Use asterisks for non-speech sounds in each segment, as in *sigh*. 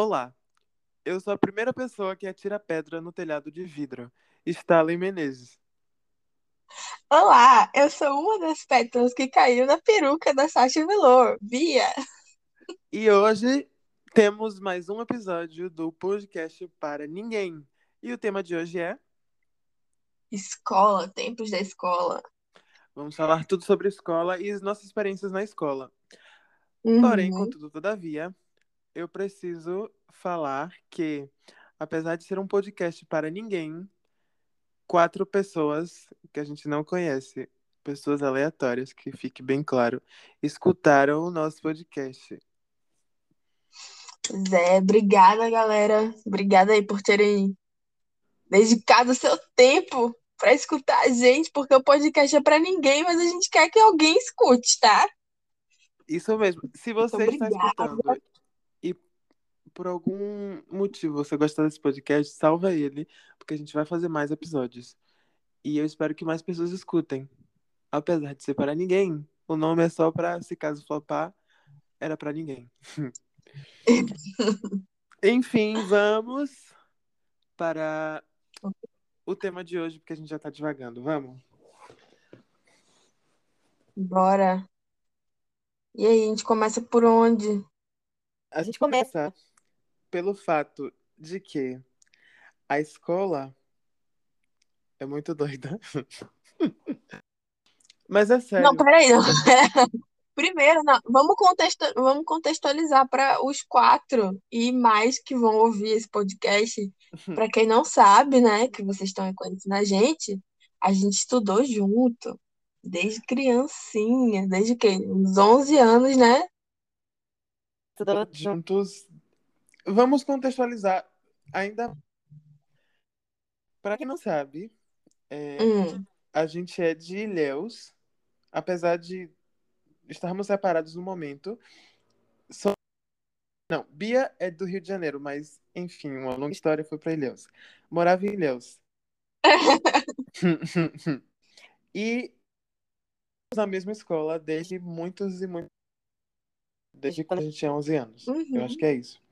Olá, eu sou a primeira pessoa que atira pedra no telhado de vidro. Stalin Menezes. Olá, eu sou uma das pétalas que caiu na peruca da Sasha Velour, Bia. E hoje temos mais um episódio do podcast para ninguém. E o tema de hoje é Escola, tempos da escola. Vamos falar tudo sobre escola e as nossas experiências na escola. Uhum. Porém, contudo, todavia, eu preciso falar que, apesar de ser um podcast para ninguém, quatro pessoas que a gente não conhece, pessoas aleatórias, que fique bem claro, escutaram o nosso podcast. Zé, obrigada, galera. Obrigada aí por terem dedicado o seu tempo para escutar a gente, porque o podcast é para ninguém, mas a gente quer que alguém escute, tá? Isso mesmo. Se você está escutando por algum motivo você gostar desse podcast, salva ele, porque a gente vai fazer mais episódios. E eu espero que mais pessoas escutem. Apesar de ser para ninguém, o nome é só para, se caso flopar, era para ninguém. *laughs* Enfim, vamos para o tema de hoje, porque a gente já tá devagando. Vamos? Bora. E aí, a gente começa por onde? A gente começa pelo fato de que a escola é muito doida. *laughs* Mas é sério. Não, peraí, não. *laughs* Primeiro, não, vamos, contexto, vamos contextualizar para os quatro e mais que vão ouvir esse podcast. Para quem não sabe, né, que vocês estão aí conhecendo a gente, a gente estudou junto, desde criancinha, desde que? Uns 11 anos, né? Estudando juntos. Vamos contextualizar ainda. Para quem não sabe, é, Hum, a gente é de Ilhéus, apesar de estarmos separados no momento. Só... Não, Bia é do Rio de Janeiro, mas enfim, uma longa história foi para Ilhéus. Morava em Ilhéus. *laughs* e na mesma escola desde muitos e muitos. Desde quando a gente tinha 11 anos. Eu uhum. acho que é isso.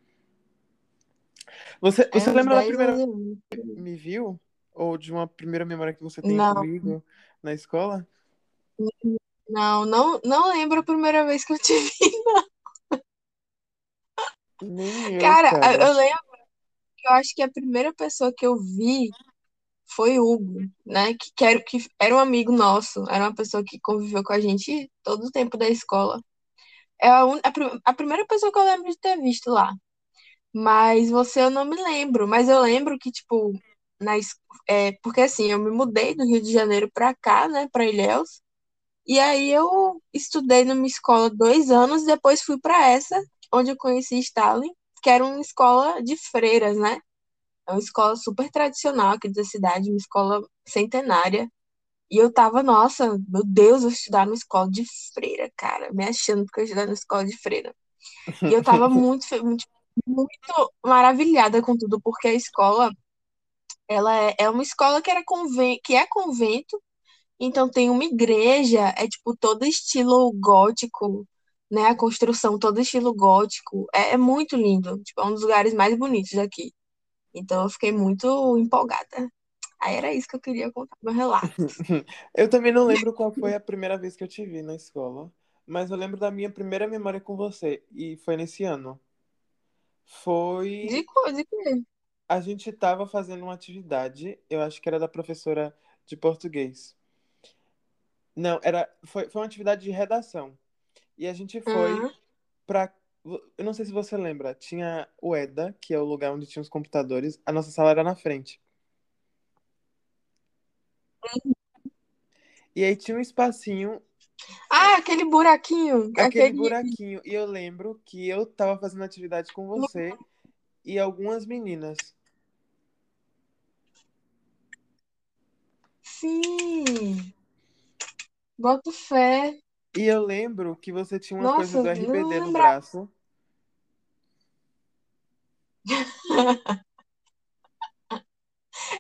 Você, É você uns lembra da 10 primeira vez anos. que me viu? Ou de uma primeira memória que você tem Não, comigo na escola? não, não, não lembro a primeira vez que eu te *laughs* vi. Nem eu, Cara, eu cara. lembro que eu acho que a primeira pessoa que eu vi foi o Hugo, né? Que, que, era, que era um amigo nosso, era uma pessoa que conviveu com a gente todo o tempo da escola. É a, un- a, pri- a primeira pessoa que eu lembro de ter visto lá. Mas você eu não me lembro. Mas eu lembro que, tipo, na, é, porque assim, eu me mudei do Rio de Janeiro pra cá, né? Pra Ilhéus. E aí eu estudei numa escola dois anos, depois fui pra essa, onde eu conheci Stalin, que era uma escola de freiras, né? É uma escola super tradicional aqui da cidade, uma escola centenária. E eu tava, nossa, meu Deus, eu vou estudar numa escola de freira, cara, me achando que eu ia estudar numa escola de freira. E eu tava *laughs* muito, muito, muito maravilhada com tudo, porque a escola, ela é, é uma escola que era conven que é convento, então tem uma igreja, é tipo todo estilo gótico, né? A construção todo estilo gótico. É, é muito lindo, tipo, é um dos lugares mais bonitos daqui. Então eu fiquei muito empolgada. Aí era isso que eu queria contar meu relato. *laughs* Eu também não lembro qual foi a primeira vez que eu te vi na escola, mas eu lembro da minha primeira memória com você, e foi nesse ano. De Foi. coisa que. A gente tava fazendo uma atividade, eu acho que era da professora de português. Não, era. Foi, foi uma atividade de redação. E a gente foi Ah, pra. Eu não sei se você lembra, tinha o EDA, que é o lugar onde tinha os computadores, a nossa sala era na frente. E aí tinha um espacinho Ah, aquele buraquinho, aquele aquele. buraquinho. E eu lembro que eu tava fazendo atividade com você e algumas meninas. Sim, boto fé. E eu lembro que você tinha uma coisa Nossa, do não RBD no braço. *laughs*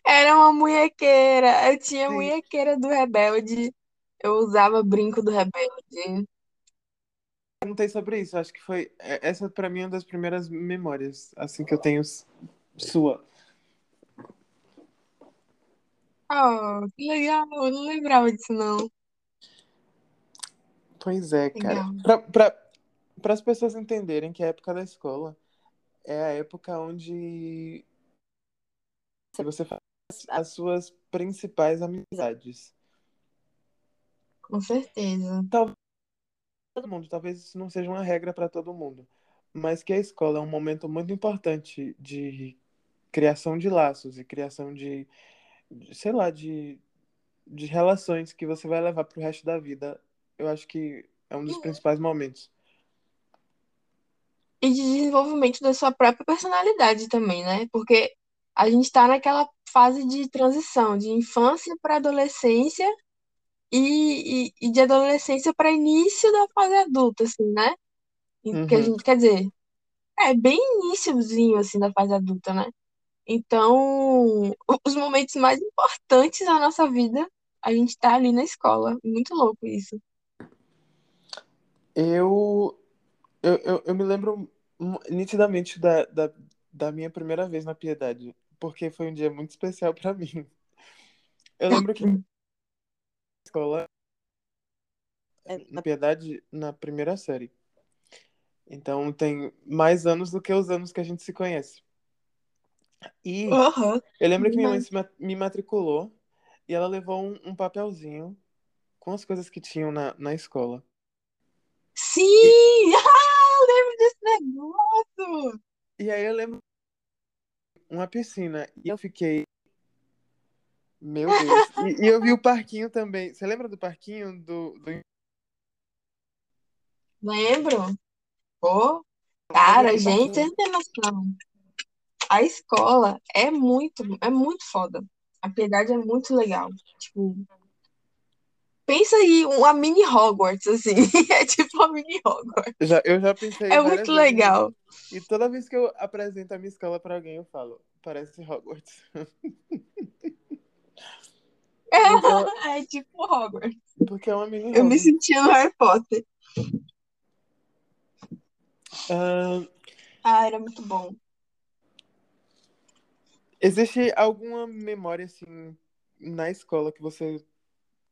Era uma munhequeira. Eu tinha Sim. munhequeira do Rebelde. Eu usava brinco do Rebelde. perguntei sobre isso. Acho que foi. é, Essa, pra mim, é uma das primeiras memórias, assim, que eu tenho sua. Oh, que legal, eu não lembrava disso, não. Pois é, cara. Para as pessoas entenderem que a época da escola é a época onde você faz as suas principais amizades. Com certeza. Todo mundo, talvez isso não seja uma regra para todo mundo, mas que a escola é um momento muito importante de criação de laços e criação de, de, sei lá, de, de relações que você vai levar pro resto da vida. Eu acho que é um dos principais momentos. E de desenvolvimento da sua própria personalidade também, né? Porque a gente tá naquela fase de transição, de infância para adolescência e, e, e de adolescência para início da fase adulta, assim, né? E Que a Uhum. gente, quer dizer, é bem iniciozinho, assim, da fase adulta, né? Então, os momentos mais importantes da nossa vida, a gente tá ali na escola. Muito louco isso. Eu, eu, eu, eu me lembro nitidamente da, da, da minha primeira vez na Piedade, porque foi um dia muito especial para *laughs* mim. Eu lembro que escola, na Piedade, na primeira série. Então tem mais anos do que os anos que a gente se conhece. E Aham. eu lembro que minha mãe Verdade. me matriculou e ela levou um, um papelzinho com as coisas que tinham na, na escola. Sim! *laughs* Ah, eu lembro desse negócio! E aí eu lembro uma piscina e eu fiquei, meu Deus. E, e eu vi o parquinho também. Você lembra do parquinho do, do... Lembro? Pô, Mas cara, gente, não tem noção. A escola é muito, é muito foda. A Piedade é muito legal. Tipo, pensa aí uma mini Hogwarts, assim. *laughs* É tipo uma mini Hogwarts. Já, eu já pensei É muito vezes legal. E toda vez que eu apresento a minha escola pra alguém, eu falo, parece Hogwarts. *laughs* É- *laughs* É tipo Hogwarts. porque é uma mini Eu me sentia no Harry Potter. Ah, Ah, era muito bom. existe alguma memória, assim, na escola que você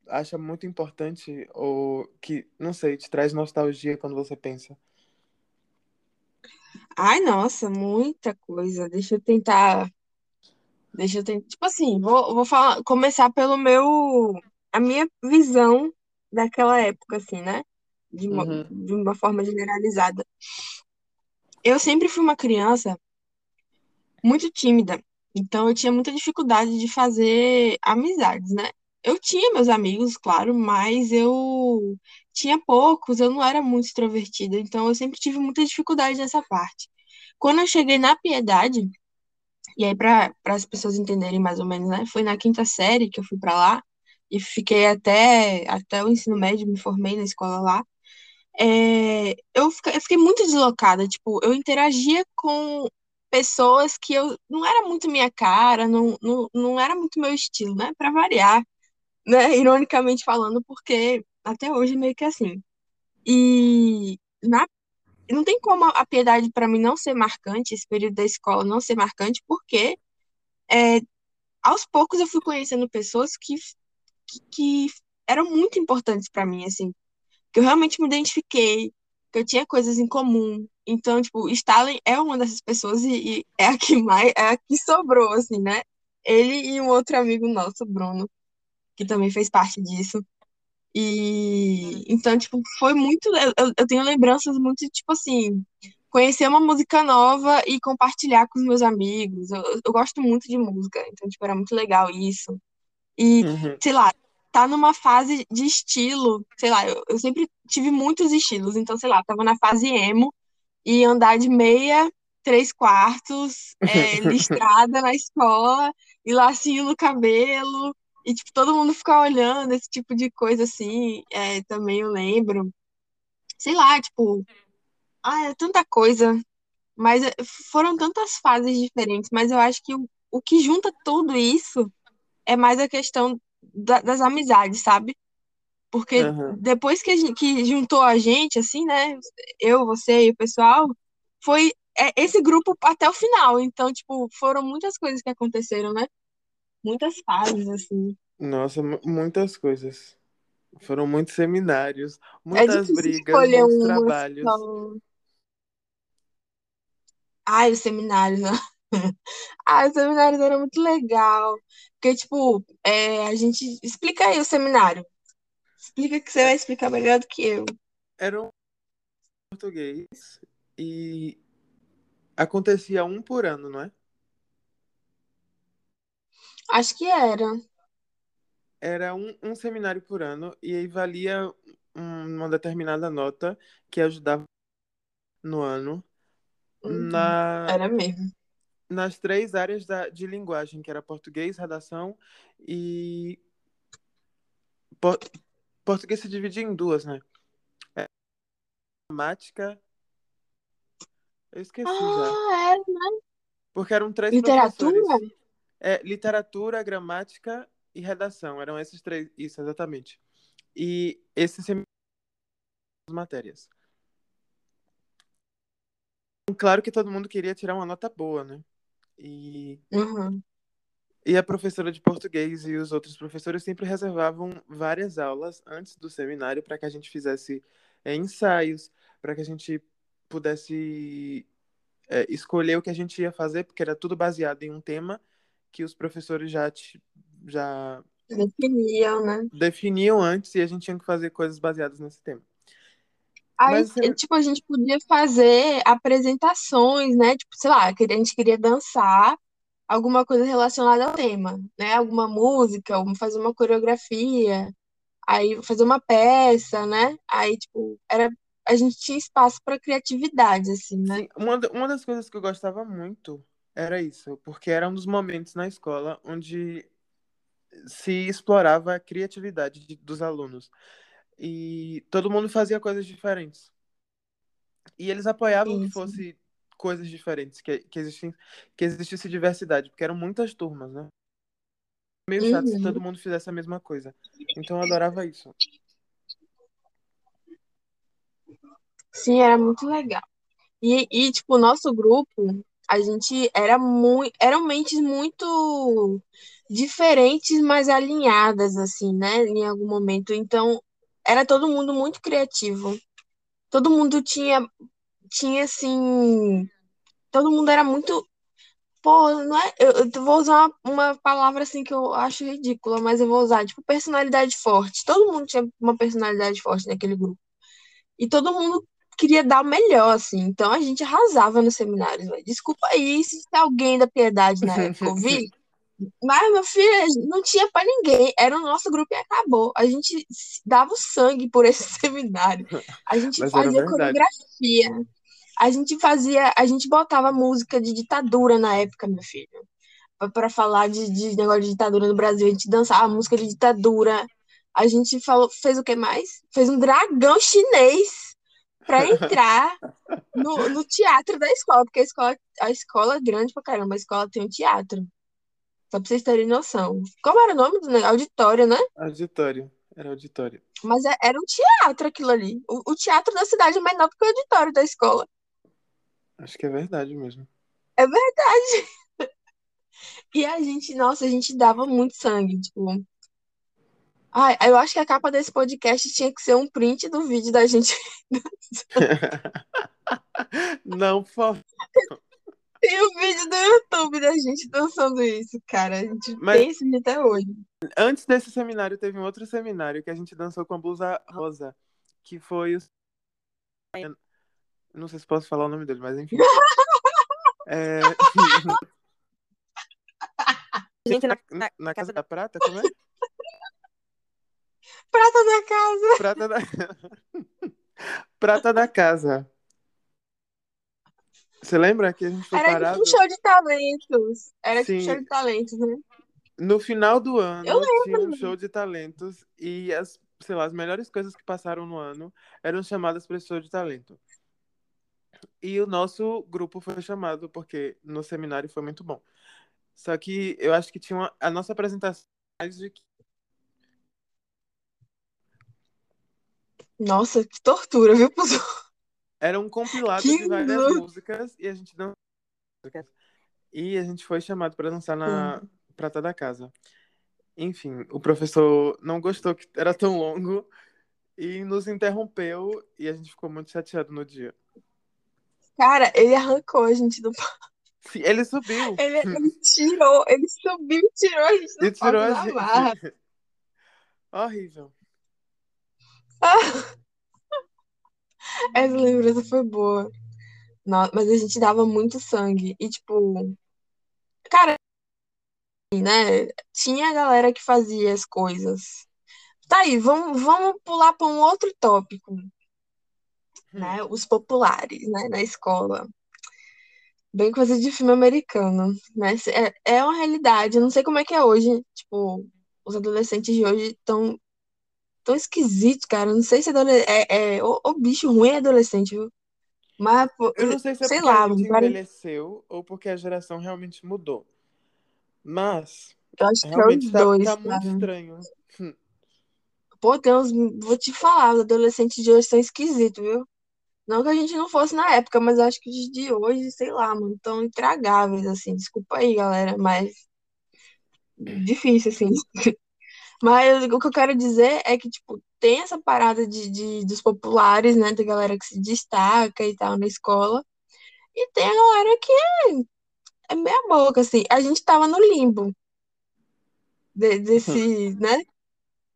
acha muito importante ou que, não sei, te traz nostalgia quando você pensa? Ai, nossa, muita coisa. Deixa eu tentar. Deixa eu tentar. Tipo assim, vou, vou falar, começar pelo meu. A minha visão daquela época, assim, né? De uma, Uhum. de uma forma generalizada. Eu sempre fui uma criança muito tímida. Então eu tinha muita dificuldade de fazer amizades, né? Eu tinha meus amigos, claro, mas eu tinha poucos, eu não era muito extrovertida, então eu sempre tive muita dificuldade nessa parte. Quando eu cheguei na Piedade, e aí para para as pessoas entenderem mais ou menos, né? Foi na quinta série que eu fui para lá e fiquei até até o ensino médio, me formei na escola lá. É, eu, fica- eu fiquei muito deslocada, tipo, eu interagia com pessoas que eu não era muito minha cara, não, não, não era muito meu estilo, né? Pra variar, né? *laughs* Ironicamente falando, porque até hoje é meio que assim. E na, não tem como a piedade pra mim não ser marcante, esse período da escola não ser marcante, porque é, aos poucos eu fui conhecendo pessoas que, que, que eram muito importantes pra mim, assim que eu realmente me identifiquei, que eu tinha coisas em comum. Então, tipo, Stalin é uma dessas pessoas e, e é a que mais, é a que sobrou, assim, né? Ele e um outro amigo nosso, Bruno, que também fez parte disso. E então, tipo, foi muito. Eu, eu tenho lembranças muito, tipo assim, conhecer uma música nova e compartilhar com os meus amigos. Eu, eu gosto muito de música, então, tipo, era muito legal isso. E, Uhum. sei lá, tá numa fase de estilo, sei lá, eu, eu sempre tive muitos estilos, então, sei lá, tava na fase emo e andar de meia, três quartos, *laughs* é, listrada na escola e lacinho no cabelo, e, tipo, todo mundo ficar olhando esse tipo de coisa assim, é, também eu lembro. Sei lá, tipo, ah, é tanta coisa, mas é, foram tantas fases diferentes, mas eu acho que o, o que junta tudo isso é mais a questão da- das amizades, sabe? Porque Aham. depois que, gente, que juntou a gente, assim, né? Eu, você e o pessoal, foi é, esse grupo até o final. Então, tipo, foram muitas coisas que aconteceram, né? Muitas fases, assim. Nossa, mu- muitas coisas. Foram muitos seminários, É muitas difícil brigas, muitos uma trabalhos. só. Ai, os seminários, né? *laughs* Ah, os seminários eram muito legal. Porque, tipo, é, a gente. Explica aí o seminário. Explica que você vai explicar melhor do que eu. Era um português e acontecia um por ano, não é? Acho que era. Era um, um seminário por ano e aí valia um- uma determinada nota que ajudava no ano Uhum. na, Era mesmo. nas três áreas da, de linguagem, que era português, redação e por- português se dividia em duas, né? É, Gramática, eu esqueci já, Ah, era. porque eram três Literatura? professores. É, literatura, gramática e redação, eram esses três, isso, exatamente. E esses seminários matérias. Claro que todo mundo queria tirar uma nota boa, né? E, Uhum. e a professora de português e os outros professores sempre reservavam várias aulas antes do seminário para que a gente fizesse é, ensaios, para que a gente pudesse é, escolher o que a gente ia fazer, porque era tudo baseado em um tema que os professores já, ti- já Definiam, né? definiam antes e a gente tinha que fazer coisas baseadas nesse tema. Aí, Mas semi- tipo, a gente podia fazer apresentações, né? Tipo, sei lá, a gente queria dançar alguma coisa relacionada ao tema, né? Alguma música, fazer uma coreografia, aí fazer uma peça, né? Aí, tipo, era a gente tinha espaço para criatividade, assim, né? sim, uma, uma das coisas que eu gostava muito era isso, porque era um dos momentos na escola onde se explorava a criatividade de- dos alunos. E todo mundo fazia coisas diferentes. E eles apoiavam que Sim, fosse coisas diferentes, que, que, existisse, que existisse diversidade, porque eram muitas turmas, né? Meio chato se todo Uhum. mundo fizesse a mesma coisa. Então eu adorava isso. Sim, era muito legal. E, e tipo, o nosso grupo, a gente era muito, eram mentes muito diferentes, mas alinhadas, assim, né? Em algum momento. Então, era todo mundo muito criativo. Todo mundo tinha, tinha assim, todo mundo era muito, pô, não é, eu, eu vou usar uma, uma palavra assim que eu acho ridícula, mas eu vou usar, tipo, personalidade forte. Todo mundo tinha uma personalidade forte naquele grupo. E todo mundo queria dar o melhor, assim. Então a gente arrasava nos seminários, velho. Desculpa aí se alguém da piedade na época ouvir. *laughs* Mas, meu filho, não tinha pra ninguém. Era o nosso grupo e acabou. A gente dava o sangue por esse *laughs* seminário. A gente Mas fazia coreografia. A gente fazia, a gente botava música de ditadura na época, meu filho. Pra- Pra falar de, de negócio de ditadura no Brasil, a gente dançava música de ditadura. A gente falou, fez o que mais? Fez um dragão chinês pra entrar no, no teatro da escola, porque a escola, a escola é grande pra caramba, a escola tem um teatro. Só pra vocês terem noção. Como era o nome do negócio? Auditório, né? Auditório. Era auditório. Mas é- era um teatro aquilo ali. O, o teatro da cidade é menor que o auditório da escola. Acho que é verdade mesmo. É verdade. *laughs* E a gente, nossa, a gente dava muito sangue, tipo. Ai, eu acho que a capa desse podcast tinha que ser um print do vídeo da gente. *laughs* Não, por favor. Tem o vídeo do YouTube da gente dançando isso, cara. A gente Mas- tem esse vídeo até hoje. Antes desse seminário, teve um outro seminário que a gente dançou com a blusa rosa, que foi o. Não sei se posso falar o nome dele, mas enfim. *laughs* É... *laughs* Gente, na, na, na- na Casa da Prata, como é? Prata da casa. Prata da... *laughs* Prata da Casa. Você lembra que a gente foi Era parado? um show de talentos. Era um show de talentos, né? No final do ano, Eu tinha um show de talentos e as, sei lá, as melhores coisas que passaram no ano eram chamadas para esse show de talento. E o nosso grupo foi chamado porque no seminário foi muito bom. Só que eu acho que tinha uma, a nossa apresentação mais de Nossa, que tortura, viu, Era um compilado Que de várias músicas e a gente não. E a gente foi chamado para dançar na prata da casa. Enfim, o professor não gostou que era tão longo e nos interrompeu e a gente ficou muito chateado no dia. Cara, ele arrancou a gente do Sim, Ele subiu Ele, ele tirou, ele subiu e tirou a gente do e tirou palco a da barra. gente. *laughs* Horrível. *laughs* Essa lembrança foi boa. Não, mas a gente dava muito sangue. E, tipo, cara, né? Tinha a galera que fazia as coisas. Tá aí, vamos, vamos pular para um outro tópico, né? Os populares, né? Na escola. Bem coisa de filme americano, né? É, é uma realidade. Eu não sei como é que é hoje. Tipo, os adolescentes de hoje estão tão esquisitos, cara. Não sei se. É, é, o, o bicho ruim é adolescente, viu? Mas, pô, Eu não sei se é sei porque lá, a gente cara, envelheceu ou porque a geração realmente mudou. Mas eu acho que é os realmente tá, dois, tá muito estranho. Pô, tem uns. Vou te falar, os adolescentes de hoje são esquisitos, viu? Não que a gente não fosse na época, mas eu acho que os de hoje, sei lá, mano, tão intragáveis, assim. Desculpa aí, galera, mas difícil, assim. *laughs* Mas o que eu quero dizer é que, tipo, tem essa parada de, de- dos populares, né? Da galera que se destaca e tal na escola. E tem a galera que é meia boca, assim. A gente tava no limbo de- desse, né? A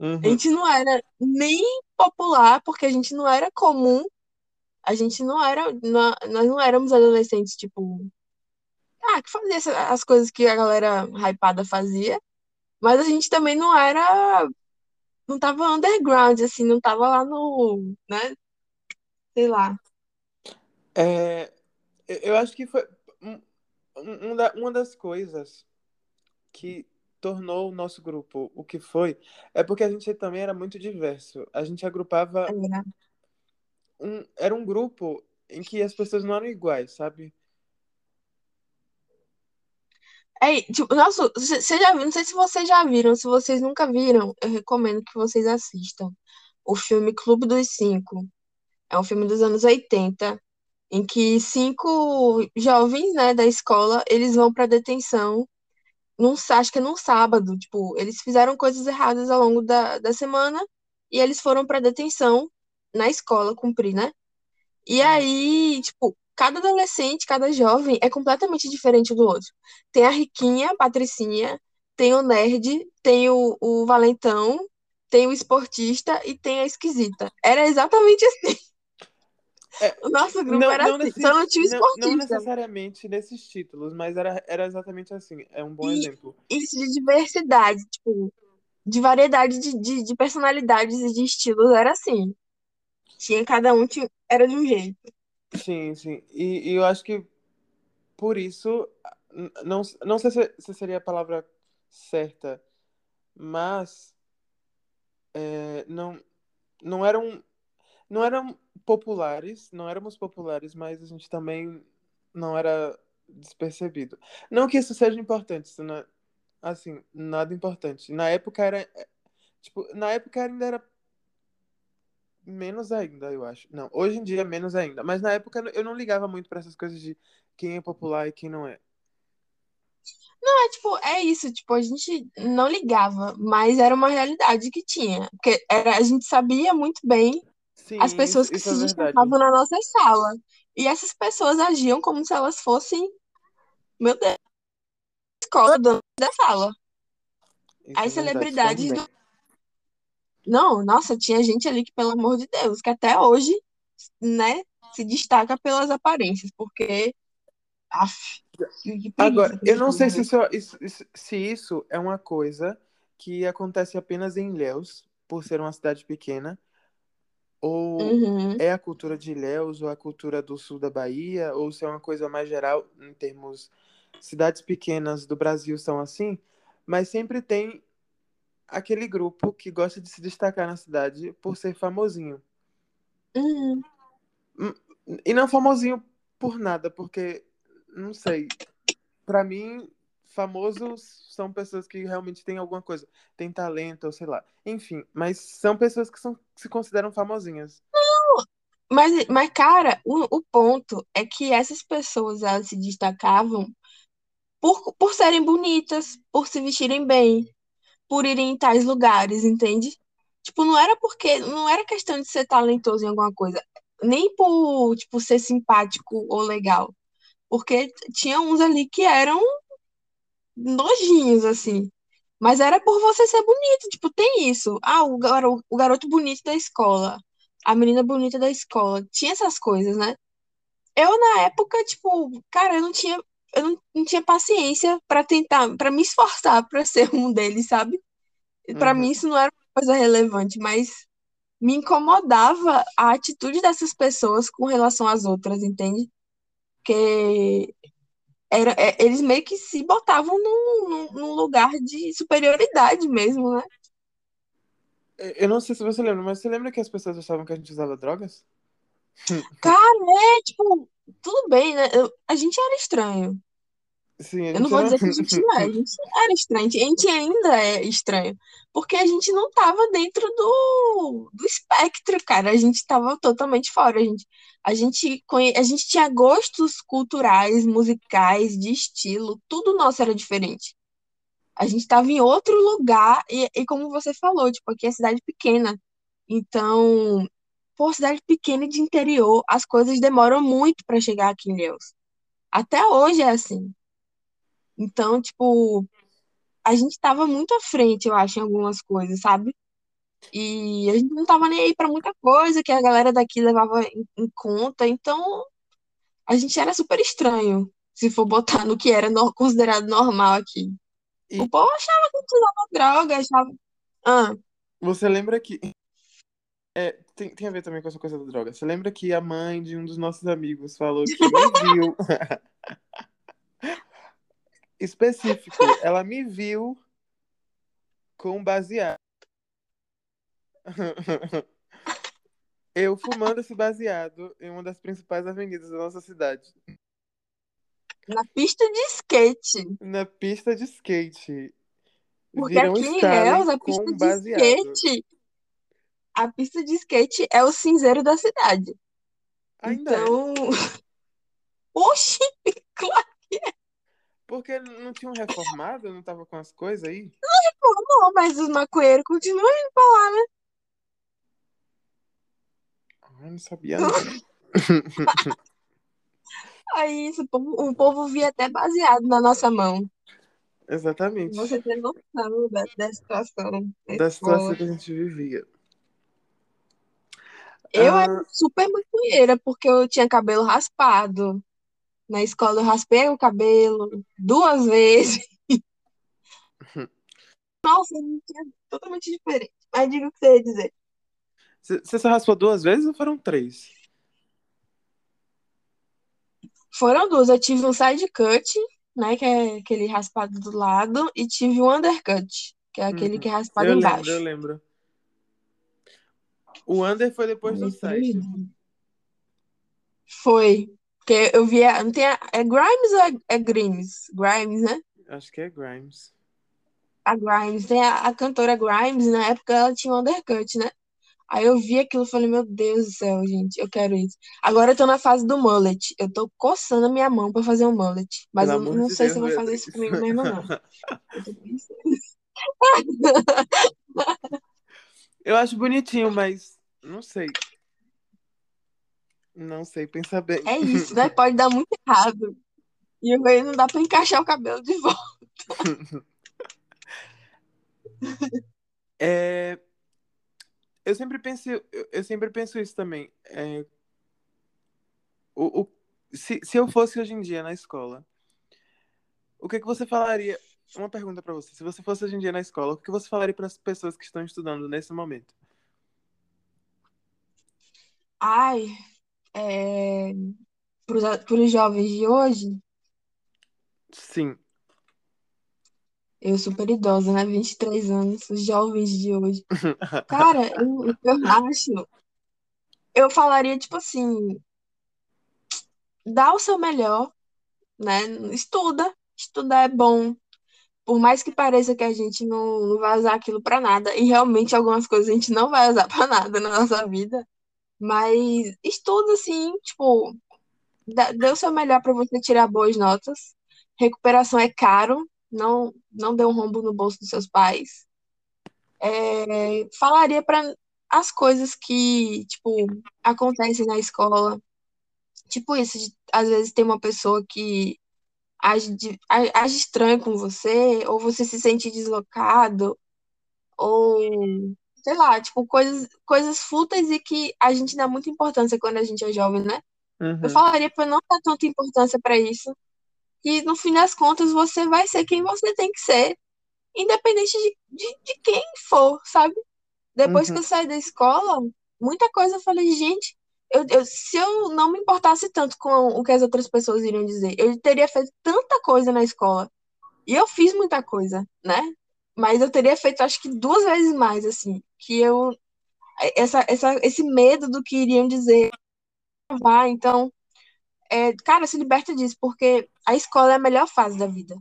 Uhum. gente não era nem popular, porque a gente não era comum. A gente não era, nó- nós não éramos adolescentes, tipo, ah, que fazia as coisas que a galera hypada fazia. Mas a gente também não era, não tava underground, assim, não tava lá no, né? Sei lá. É, eu acho que foi um- um- um uma das coisas que tornou o nosso grupo o que foi, é porque a gente também era muito diverso. A gente agrupava um, era um grupo em que as pessoas não eram iguais, sabe? É, tipo, nossa, você já viu, não sei se vocês já viram, se vocês nunca viram, eu recomendo que vocês assistam o filme Clube dos Cinco. É um filme dos anos 80, em que cinco jovens, né, da escola, eles vão pra detenção, num, acho que é num sábado, tipo, eles fizeram coisas erradas ao longo da, da semana e eles foram pra detenção na escola cumprir, né? E Uhum. aí, tipo, cada adolescente, cada jovem é completamente diferente do outro. Tem a riquinha, a patricinha, tem o nerd, tem o, o valentão, tem o esportista e tem a esquisita. Era exatamente assim. É, *laughs* O nosso grupo não, era não, assim. nesses- Só não tinha o não, não esportista. necessariamente nesses títulos, mas era, era exatamente assim. É um bom E- exemplo. Isso de diversidade, tipo, de variedade de, de, de personalidades e de estilos, era assim. Tinha cada um, tinha, era de um jeito. Sim, sim. E, e eu acho que por isso, não, não sei se, se seria a palavra certa, mas é, não, não eram, não eram populares, não éramos populares, mas a gente também não era despercebido. Não que isso seja importante, isso não é, assim, nada importante. Na época era, é, tipo, na época ainda era menos ainda, eu acho. Não, hoje em dia é menos ainda, mas na época eu não ligava muito pra essas coisas de quem é popular e quem não é. É, tipo, é isso, tipo, a gente não ligava, mas era uma realidade que tinha. Porque era, a gente sabia muito bem Sim, as pessoas que isso se é destacavam na nossa sala. E essas pessoas agiam como se elas fossem, meu Deus, escola da sala. Isso As é verdade celebridades do... Não, nossa, tinha gente ali que, pelo amor de Deus, que até hoje, né, se destaca pelas aparências, porque. Af, que, que preguiça Agora, eu não sei se isso, isso- isso- se isso é uma coisa que acontece apenas em Ilhéus, por ser uma cidade pequena, ou Uhum. é a cultura de Ilhéus, ou a cultura do sul da Bahia, ou se é uma coisa mais geral em termos cidades pequenas do Brasil são assim, mas sempre tem aquele grupo que gosta de se destacar na cidade por ser famosinho. Uhum. E não famosinho por nada, porque, não sei, pra mim, famosos são pessoas que realmente têm alguma coisa, têm talento, ou sei lá. Enfim, mas são pessoas que são, se consideram famosinhas. Mas, mas cara, o, o ponto é que essas pessoas elas se destacavam por, por serem bonitas, por se vestirem bem, por irem em tais lugares, entende? Tipo, não era porque, não era questão de ser talentoso em alguma coisa, nem por, tipo, ser simpático ou legal, porque tinha uns ali que eram nojinhos, assim. Mas era por você ser bonito, tipo, tem isso. Ah, o garoto, o garoto bonito da escola, a menina bonita da escola. Tinha essas coisas, né? Eu, na época, tipo, cara, eu não tinha, eu não, não tinha paciência pra tentar, pra me esforçar pra ser um deles, sabe? Pra Uhum. mim isso não era uma coisa relevante, mas me incomodava a atitude dessas pessoas com relação às outras, entende? Porque era, é, eles meio que se botavam num, num, lugar de superioridade mesmo, né? Eu eu não sei se você lembra, mas você lembra que as pessoas achavam que a gente usava drogas? Cara, é tipo, tudo bem, né? Eu- a gente era estranho. Sim, Eu não vou era. dizer que a gente não é, a *laughs* gente era estranho, a gente ainda é estranho, porque a gente não tava dentro do, do espectro, cara, a gente tava totalmente fora, a gente, a gente, conhe- a gente tinha gostos culturais, musicais, de estilo, tudo nosso era diferente. A gente tava em outro lugar, e, e como você falou, tipo, aqui é cidade pequena, então, por cidade pequena e de interior, as coisas demoram muito pra chegar aqui em Ilhéus. Até hoje é assim. Então, tipo, a gente tava muito à frente, eu acho, em algumas coisas, sabe? E a gente não tava nem aí pra muita coisa que a galera daqui levava em, em conta. Então, a gente era super estranho, se for botar no que era no- considerado normal aqui. E O povo achava que a gente usava droga, achava. Ah, você lembra que. É, tem, tem a ver também com essa coisa da droga. Você lembra que a mãe de um dos nossos amigos falou que me viu. *laughs* Específico, ela me viu com baseado. *laughs* Eu fumando esse baseado em uma das principais avenidas da nossa cidade. na pista de skate. Na pista de skate. Porque Viram aqui em Ilhéus, a pista de skate. A pista de skate é o cinzeiro da cidade. Ainda é. Então. *laughs* Oxi! Claro Porque não tinha um reformado, não tava com as coisas aí? que não, mas os maconheiros continuam indo pra lá, né? Ai, não sabia não. *laughs* Aí isso, o povo, o povo via até baseado na nossa mão. Exatamente. você ter noção da, da situação da situação que a gente vivia. Eu Ah, era super maconheira, porque eu tinha cabelo raspado. Na escola eu raspei o cabelo duas vezes. *laughs* Nossa, é totalmente diferente. Mas diga o que você ia dizer. Você só raspou duas vezes ou foram três? Foram duas. Eu tive um side cut, né? Que é aquele raspado do lado, e tive um undercut, que é aquele Uhum. que é raspado Eu lembro, embaixo. eu lembro. O under foi depois do Aí foi. Porque eu via. Não tem a- é Grimes ou é, é Grimes? Grimes, né? Acho que é Grimes. A Grimes. Tem a, a cantora Grimes, na época ela tinha um undercut, né? Aí eu vi aquilo e falei, meu Deus do céu, gente, eu quero isso. Agora eu tô na fase do mullet. Eu tô coçando a minha mão pra fazer um mullet. Mas Pelo eu não sei Deus, se eu vou fazer isso comigo mesmo, não. *laughs* Eu tô pensando. *laughs* Eu acho bonitinho, mas não sei. Não sei pensar bem. É isso, *laughs* né? Pode dar muito errado. E aí não dá pra encaixar o cabelo de volta. *laughs* É, eu sempre penso, eu, sempre penso isso também. É, o, o- se, se eu fosse hoje em dia na escola, o que que você falaria? Uma pergunta pra você. Se você fosse hoje em dia na escola, o que você falaria para as pessoas que estão estudando nesse momento? Ai, é... pros, pros jovens de hoje, Sim. eu super idosa, né? 23 anos, os jovens de hoje. *laughs* Cara, eu, eu acho, eu falaria, tipo assim, dá o seu melhor, né? Estuda, estudar é bom, por mais que pareça que a gente não, não vai usar aquilo pra nada, e realmente algumas coisas a gente não vai usar *laughs* pra nada na nossa vida, mas estuda assim, tipo, dê o seu melhor pra você tirar boas notas. Recuperação é caro, não, não dê um rombo no bolso dos seus pais. É, falaria para as coisas que, tipo, acontecem na escola. Tipo isso, de, às vezes tem uma pessoa que age, de- age estranho com você, ou você se sente deslocado, ou sei lá, tipo, coisas, coisas fúteis e que a gente dá muita importância quando a gente é jovem, né? Eu Uhum. falaria para não dar tanta importância para isso, que no fim das contas você vai ser quem você tem que ser, independente de, de, de quem for, sabe? Depois que Uhum. eu saí da escola, muita coisa eu falei, gente, eu, eu- se eu não me importasse tanto com o que as outras pessoas iriam dizer, eu teria feito tanta coisa na escola. E eu fiz muita coisa, né? Mas eu teria feito, acho que duas vezes mais, assim, que eu. Essa, essa, esse medo do que iriam dizer. Vai, então, é, cara, se liberta disso, porque a escola é a melhor fase da vida.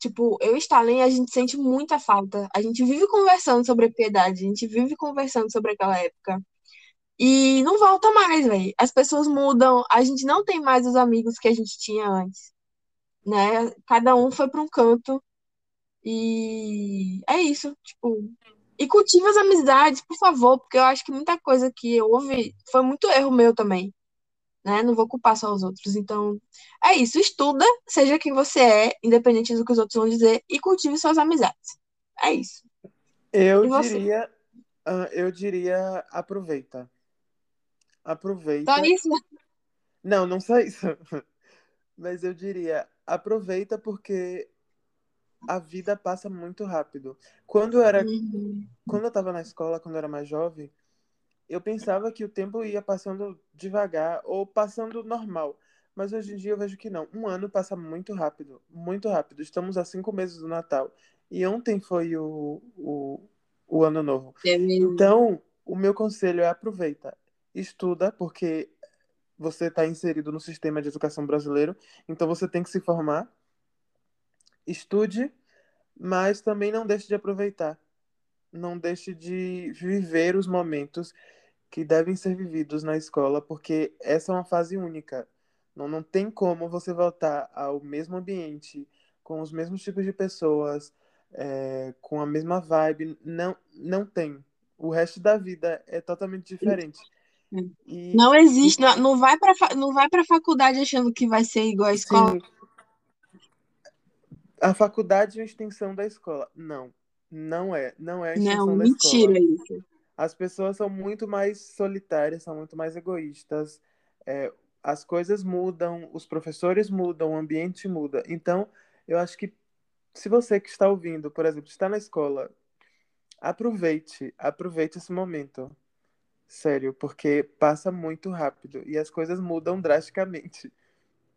Tipo, eu e Stalin, a gente sente muita falta. A gente vive conversando sobre a piedade, a gente vive conversando sobre aquela época. E não volta mais, velho. As pessoas mudam, a gente não tem mais os amigos que a gente tinha antes, né? Cada um foi para um canto e é isso, tipo. E cultiva as amizades, por favor, porque eu acho que muita coisa que eu ouvi foi muito erro meu também, né? Não vou culpar só os outros. Então, é isso. Estuda, seja quem você é, independente do que os outros vão dizer, e cultive suas amizades. É isso. Eu diria, ah, eu diria, aproveita. Só Aproveita. isso? Não, não só isso. *laughs* Mas eu diria, aproveita porque a vida passa muito rápido. Quando eu era, Uhum. quando eu tava na escola, quando eu era mais jovem, eu pensava que o tempo ia passando devagar ou passando normal. Mas hoje em dia eu vejo que não. Um ano passa muito rápido, muito rápido. Estamos a cinco meses do Natal. E ontem foi o, o, o ano novo. É. Então, o meu conselho é aproveita. Estuda, porque você está inserido no sistema de educação brasileiro. Então você tem que se formar. Estude, mas também não deixe de aproveitar. Não deixe de viver os momentos que devem ser vividos na escola, porque essa é uma fase única. Não, não tem como você voltar ao mesmo ambiente, com os mesmos tipos de pessoas, é, com a mesma vibe. Não, não tem. O resto da vida é totalmente diferente. E, Não existe, não, não vai para não vai para faculdade achando que vai ser igual a escola. sim, a faculdade é uma extensão da escola. Não, não é. Não é a extensão Não, da mentira escola. isso. As pessoas são muito mais solitárias, são muito mais egoístas. É, as coisas mudam, os professores mudam, o ambiente muda. Então, eu acho que se você que está ouvindo, por exemplo, está na escola, aproveite, aproveite esse momento. Sério, porque passa muito rápido e as coisas mudam drasticamente.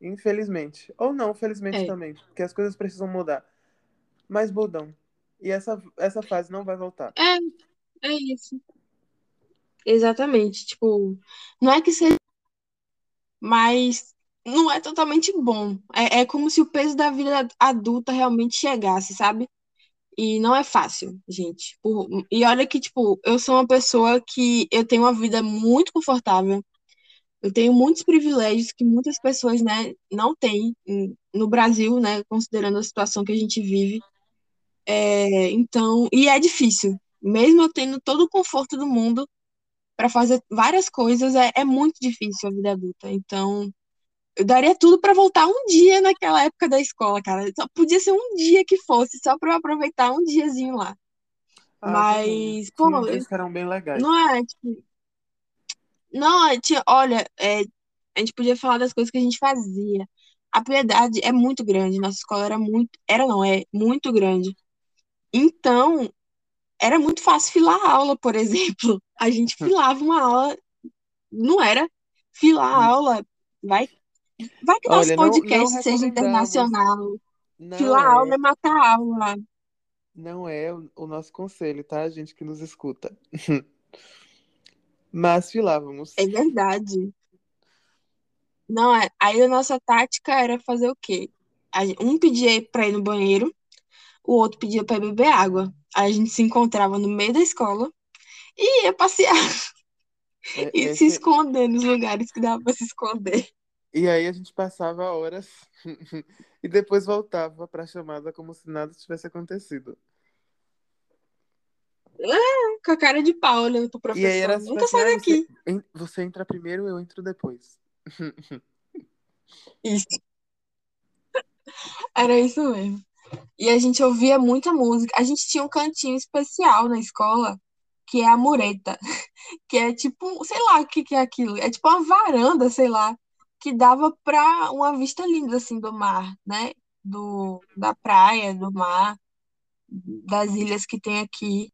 Infelizmente. Ou não, felizmente É. também, porque as coisas precisam mudar. Mas mudam. E essa, essa fase não vai voltar. É, é isso. Exatamente. Tipo, não é que seja, mas não é totalmente bom. É, é como se o peso da vida adulta realmente chegasse, sabe? E não é fácil, gente. Por- E olha que, tipo, eu sou uma pessoa que eu tenho uma vida muito confortável. Eu tenho muitos privilégios que muitas pessoas, né, não têm no Brasil, né, considerando a situação que a gente vive. É, então, e é difícil. Mesmo eu tendo todo o conforto do mundo para fazer várias coisas, é, é muito difícil a vida adulta. Então, eu daria tudo para voltar um dia naquela época da escola, cara. Só podia ser um dia que fosse, só para eu aproveitar um diazinho lá. Ah. Mas, pô, que eram bem legais. não é, tipo, não, é, tinha, olha, é, a gente podia falar das coisas que a gente fazia. A piedade é muito grande, nossa escola era muito, era não, é muito grande. Então, era muito fácil filar a aula, por *laughs* exemplo. A gente filava uma aula, não era? Filar a aula, vai, vai que nosso Olha, não, não podcast seja internacional. Não Filar a aula é, é matar aula. não é o, nosso conselho, tá? Gente que nos escuta. *laughs* Mas filávamos. É verdade. Não, é. Aí a nossa tática era fazer o quê? Um pedia pra ir no banheiro, o outro pedia para beber água. Aí a gente se encontrava no meio da escola e ia passear É, *laughs* e esse- se esconder nos lugares que dava para se esconder. E aí a gente passava horas *laughs* e depois voltava pra chamada como se nada tivesse acontecido. Com a cara de pau olhando pro E aí era professor. tipo Nunca assim, sai "Ah, daqui. você, en- você entra primeiro, eu entro depois. *laughs* Isso. Era isso mesmo. E a gente ouvia muita música. A gente tinha um cantinho especial na escola, que é a mureta. *laughs* Que é tipo, sei lá o que que é aquilo. É tipo uma varanda, sei lá, que dava pra uma vista linda, assim, do mar, né? Do, da praia, do mar, das ilhas que tem aqui.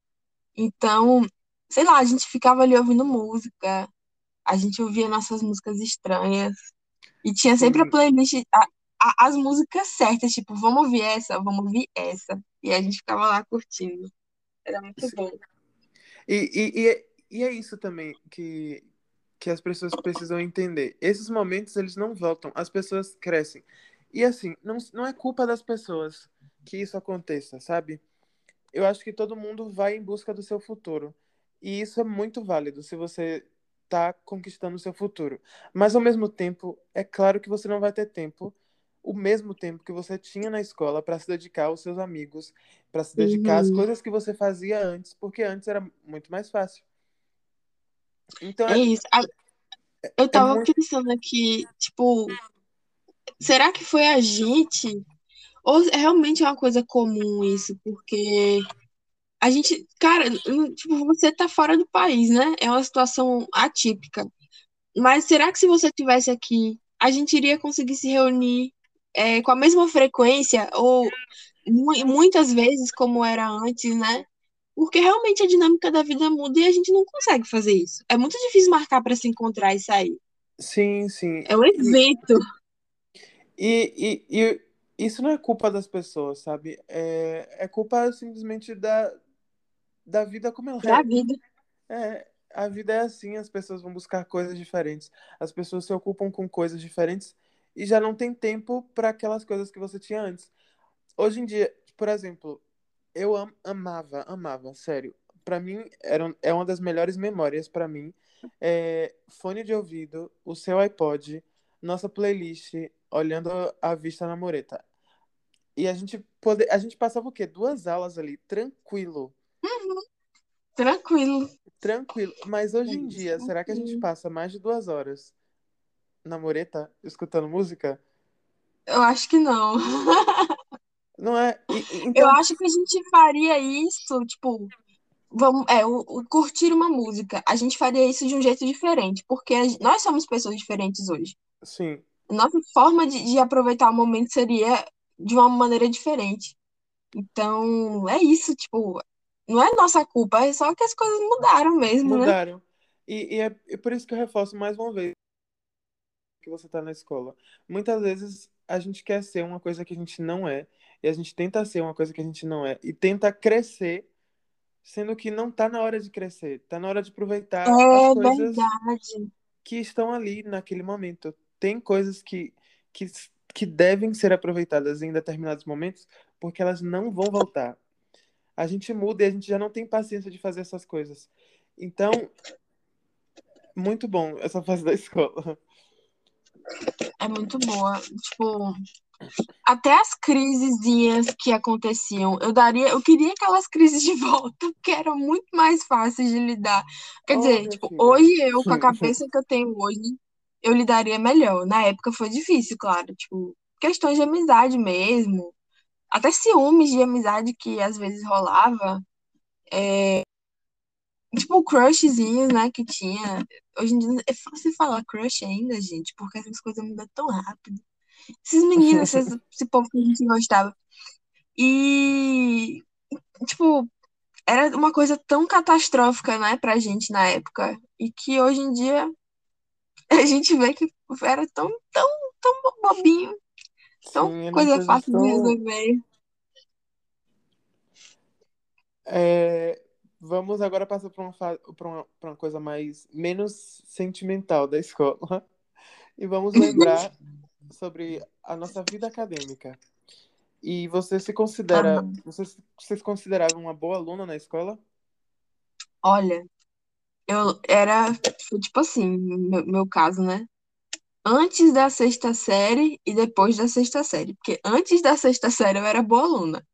Então, sei lá, a gente ficava ali ouvindo música. A gente ouvia nossas músicas estranhas. E tinha sempre a playlist, a- a- as músicas certas, tipo, vamos ouvir essa, vamos ouvir essa. E a gente ficava lá curtindo. Era muito Sim. bom. E, e, e, é- e é isso também que, que as pessoas precisam entender. Esses momentos, eles não voltam. As pessoas crescem. E assim, não, não é culpa das pessoas que isso aconteça, sabe? Eu acho que todo mundo vai em busca do seu futuro. E isso é muito válido se você tá conquistando o seu futuro. Mas ao mesmo tempo, é claro que você não vai ter tempo, o mesmo tempo que você tinha na escola para se dedicar aos seus amigos, para se dedicar às Uhum. coisas que você fazia antes, porque antes era muito mais fácil. Então É é, isso. Eu tava muito- pensando aqui, tipo, será que foi a gente? Ou realmente é uma coisa comum isso? Porque a gente, cara, tipo, você tá fora do país, né? É uma situação atípica. Mas será que se você tivesse aqui, a gente iria conseguir se reunir é, com a mesma frequência ou mu- muitas vezes como era antes, né? Porque realmente a dinâmica da vida muda e a gente não consegue fazer isso. É muito difícil marcar para se encontrar e sair. sim, sim. É um evento E, e, e isso não é culpa das pessoas, sabe? É, é culpa simplesmente da, da vida como ela da é. vida. É, a vida é assim, as pessoas vão buscar coisas diferentes, as pessoas se ocupam com coisas diferentes e já não tem tempo para aquelas coisas que você tinha antes. Hoje em dia, por exemplo, eu am- amava, amava, sério. Pra mim, era, é uma das melhores memórias pra mim. É, fone de ouvido, o seu iPod, nossa playlist, olhando a vista na mureta. E a gente pode, a gente passava o quê? Duas aulas ali, tranquilo. Tranquilo. Tranquilo. Mas hoje em dia, será que a gente passa mais de duas horas na mureta escutando música? Eu acho que não. *laughs* Não é? E- e- Eu então, acho que a gente faria isso, tipo, vamos, é, o, o curtir uma música. A gente faria isso de um jeito diferente, porque a nós somos pessoas diferentes hoje. sim, Nossa forma de, de aproveitar o momento seria de uma maneira diferente. Então, é isso, tipo, não é nossa culpa, é só que as coisas mudaram mesmo, né? mudaram. E, e é, por isso que eu reforço mais uma vez que você tá na escola. Muitas vezes a gente quer ser uma coisa que a gente não é, e a gente tenta ser uma coisa que a gente não é, e tenta crescer, sendo que não tá na hora de crescer, tá na hora de aproveitar É as coisas verdade. que estão ali naquele momento. Tem coisas que, que, que devem ser aproveitadas em determinados momentos, porque elas não vão voltar. A gente muda e a gente já não tem paciência de fazer essas coisas. Então, muito bom essa fase da escola. É muito boa. Tipo, até as crisezinhas que aconteciam, eu daria, eu queria aquelas crises de volta, *laughs* porque eram muito mais fáceis de lidar. Quer Oh, dizer, tipo, hoje eu, com a cabeça que eu tenho hoje, eu lidaria melhor. Na época foi difícil, claro, tipo, questões de amizade mesmo, até ciúmes de amizade que às vezes rolava, tipo, crushzinhos, né, que tinha. Hoje em dia é fácil falar crush ainda, gente, porque essas coisas mudam tão rápido. Esses meninos, *laughs* esses- esse povo que a gente gostava. E, tipo, era uma coisa tão catastrófica, né, pra gente na época. E que hoje em dia *laughs* a gente vê que era tão, tão, tão bobinho, tão Sim, coisa fácil de tão- resolver. É, vamos agora passar para uma, pra uma, pra uma coisa mais menos sentimental da escola. *laughs* E vamos lembrar sobre a nossa vida acadêmica. E você se considera. Aham. Você, você se considerava uma boa aluna na escola? Olha, eu era, tipo assim, meu, meu caso, né? Antes da sexta série e depois da sexta série. Porque antes da sexta série eu era boa aluna.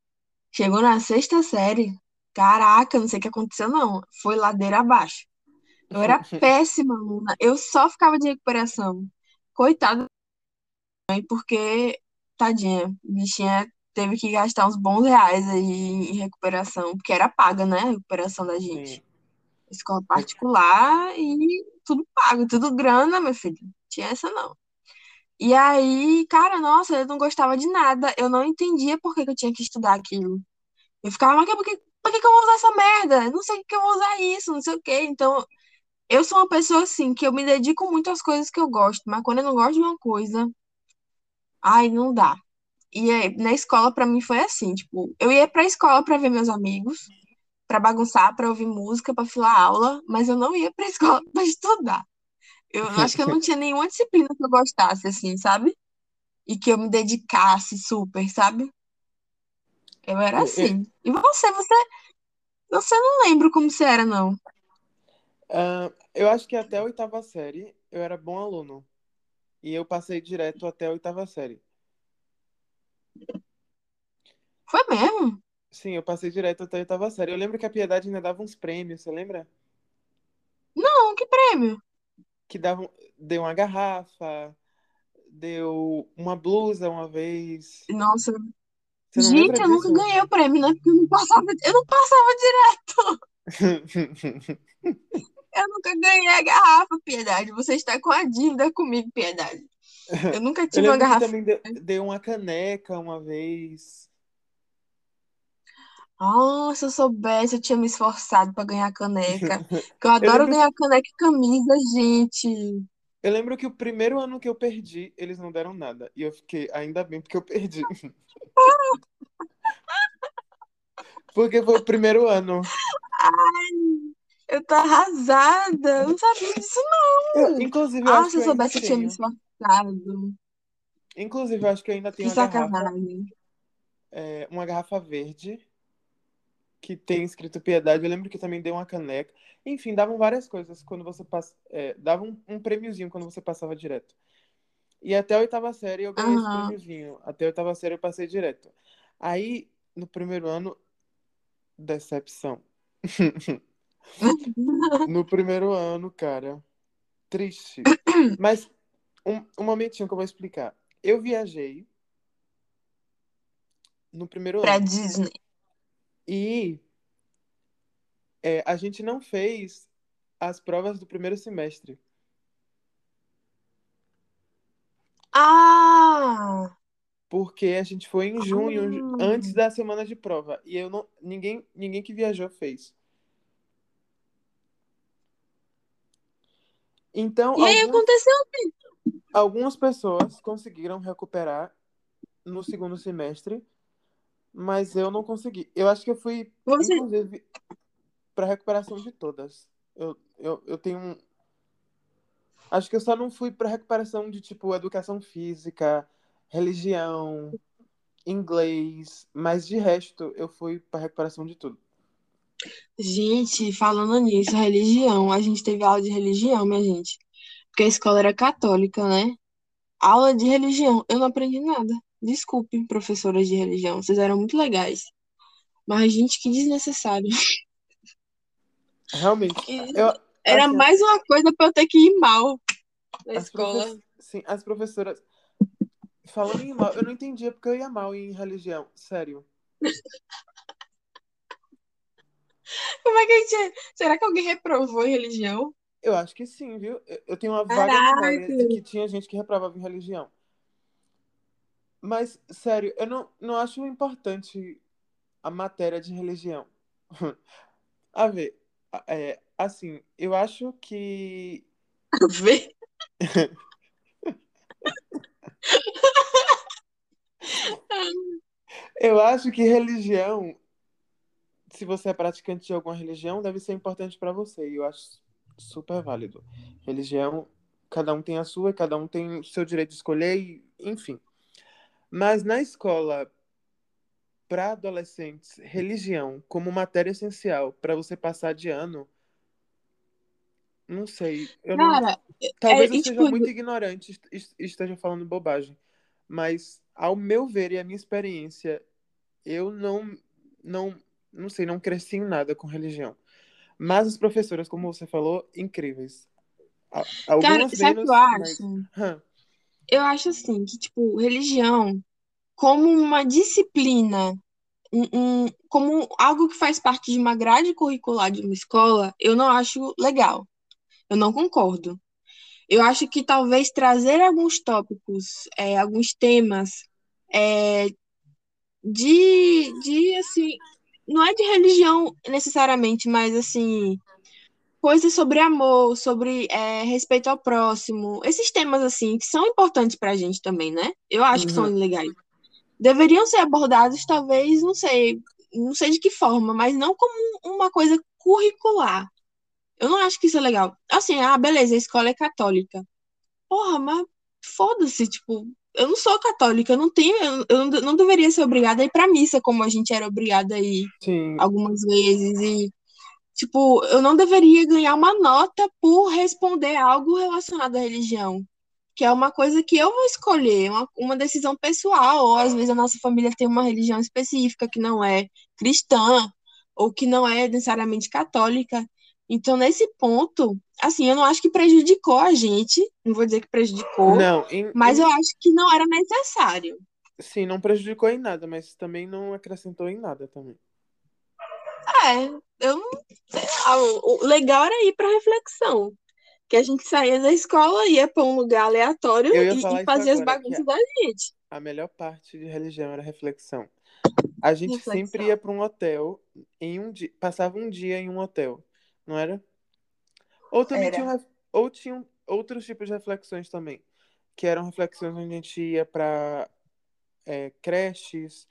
Chegou na sexta série, caraca, não sei o que aconteceu, não. Foi ladeira abaixo. Eu era *laughs* péssima aluna. Eu só ficava de recuperação. Coitada da mãe, porque, tadinha, bichinha teve que gastar uns bons reais aí em recuperação, porque era paga, né? A recuperação da gente. Sim. Escola particular e tudo pago, tudo grana, meu filho. Tinha essa não. E aí, cara, nossa, eu não gostava de nada. Eu não entendia por que que eu tinha que estudar aquilo. Eu ficava, mas por que, por que que eu vou usar essa merda? Eu Não sei que eu vou usar isso, não sei o quê. Então, eu sou uma pessoa assim, que eu me dedico muito às coisas que eu gosto, mas quando eu não gosto de uma coisa, ai, não dá. E aí, na escola, pra mim, foi assim, tipo, eu ia pra escola pra ver meus amigos, pra bagunçar, pra ouvir música, pra filar aula, mas eu não ia pra *laughs* escola pra estudar. Eu acho que eu não tinha nenhuma disciplina que eu gostasse, assim, sabe? E que eu me dedicasse super, sabe? Eu era Eu- eu- assim. E você, você, você não lembra como você era, não. Ah, eu acho que até a oitava série eu era bom aluno. E eu passei direto até a oitava série. Foi mesmo? Sim, eu passei direto até a oitava série. Eu lembro que a Piedade ainda dava uns prêmios, você lembra? Não, que prêmio? Que davam, deu uma garrafa, deu uma blusa uma vez. Nossa, gente, eu nunca ganhei o prêmio, né? Porque eu não passava, eu não passava direto. *laughs* Eu nunca ganhei a garrafa, Piedade. Você está com a dívida comigo, Piedade. Eu nunca *laughs* Eu tive uma lembro que garrafa. também deu, deu uma caneca uma vez. Ah, se eu soubesse, eu tinha me esforçado para ganhar caneca. *laughs* Que eu Eu adoro lembro, ganhar caneca e camisa, gente. eu lembro que o primeiro ano que eu perdi, eles não deram nada. E eu fiquei, ainda bem, porque eu perdi. *laughs* Porque foi o primeiro ano. Eu tô arrasada. Eu não sabia disso, Eu- não. inclusive, eu Ah, se que eu eu soubesse, eu tinha me esforçado. Inclusive, eu acho que eu ainda Que tenho uma garrafa, sacanagem. é, uma garrafa verde que tem escrito Piedade. Eu lembro que também deu uma caneca. Enfim, davam várias coisas quando você passa, é, davam um, um prêmiozinho quando você passava direto. E até a oitava série eu ganhei esse Aham. prêmiozinho. Até a oitava série eu passei direto. Aí, no primeiro ano, decepção. *laughs* No primeiro ano, cara, triste. Mas um, um momentinho que eu vou explicar. Eu viajei no primeiro Pra ano Disney. e é, a gente não fez as provas do primeiro semestre. Ah! Porque a gente foi em junho, Ah. antes da semana de prova. E eu não, ninguém, ninguém que viajou fez. Então, E aí algumas, aconteceu. algumas pessoas conseguiram recuperar no segundo semestre, mas eu não consegui. Eu acho que eu fui, Você, inclusive, para recuperação de todas. Eu, eu, eu tenho. Acho que eu só não fui para recuperação de, tipo, educação física, religião, inglês, mas de resto eu fui para recuperação de tudo. Gente, falando nisso, religião, a gente teve aula de religião, minha gente. Porque a escola era católica, né? Aula de religião, eu não aprendi nada. Desculpe, professoras de religião, vocês eram muito legais. Mas, gente, que desnecessário. *laughs* Realmente, Que eu, Era assim, mais uma coisa pra eu ter que ir mal na escola. profe- sim, as professoras. Falando em mal, eu não entendia porque eu ia mal em religião, sério. *laughs* Como é que a gente. Será que alguém reprovou em religião? Eu acho que sim, viu? Eu, tenho uma vaga memória de que tinha gente que reprovava em religião. Mas, sério, eu não, não acho importante a matéria de religião. *laughs* A ver, é, assim, eu acho que. Vê? *laughs* Eu acho que religião, se você é praticante de alguma religião, deve ser importante pra você. E eu acho super válido. Religião, cada um tem a sua, cada um tem o seu direito de escolher, e, enfim. Mas na escola para adolescentes religião como matéria essencial para você passar de ano, não sei. Eu não... Cara, Talvez é, eu seja tipo, muito ignorante e e esteja falando bobagem, mas ao meu ver e a minha experiência, eu não, não, não sei, não cresci em nada com religião. Mas as professoras, como você falou, incríveis. A- cara, Algumas sabe que eu mas. acho? Hã, Eu acho assim, que, tipo, religião, como uma disciplina, um, um- como algo que faz parte de uma grade curricular de uma escola, eu não acho legal. Eu não concordo. Eu acho que talvez trazer alguns tópicos, é, alguns temas, é, de, de, assim, não é de religião necessariamente, mas, assim, coisas sobre amor, sobre, é, respeito ao próximo, esses temas, assim, que são importantes pra gente também, né? Eu acho que são uhum. legais. Deveriam ser abordados, talvez, não sei, não sei de que forma, mas não como uma coisa curricular. Eu não acho que isso é legal. Assim, ah, beleza, a escola é católica. Porra, mas foda-se, tipo, eu não sou católica, eu não tenho, eu, eu não, não deveria ser obrigada a ir pra missa como a gente era obrigada a ir Sim, algumas vezes e tipo, eu não deveria ganhar uma nota por responder algo relacionado à religião, que é uma coisa que eu vou escolher, uma, uma decisão pessoal, ou às vezes a nossa família tem uma religião específica que não é cristã ou que não é necessariamente católica. Então, nesse ponto, assim, eu não acho que prejudicou a gente, não vou dizer que prejudicou, não, em, mas em- eu acho que não era necessário. sim, não prejudicou em nada, mas também não acrescentou em nada também. É, eu não sei lá, o, legal era ir para reflexão. Que a gente saía da escola, ia para um lugar aleatório e, e fazia as bagunças da gente. a melhor parte de religião era reflexão. A gente sempre Reflexão. ia para um hotel em um dia, passava um dia em um hotel, não era? Ou também Era. tinham, ref- ou tinham outros tipos de reflexões também, que eram reflexões onde a gente ia para creches,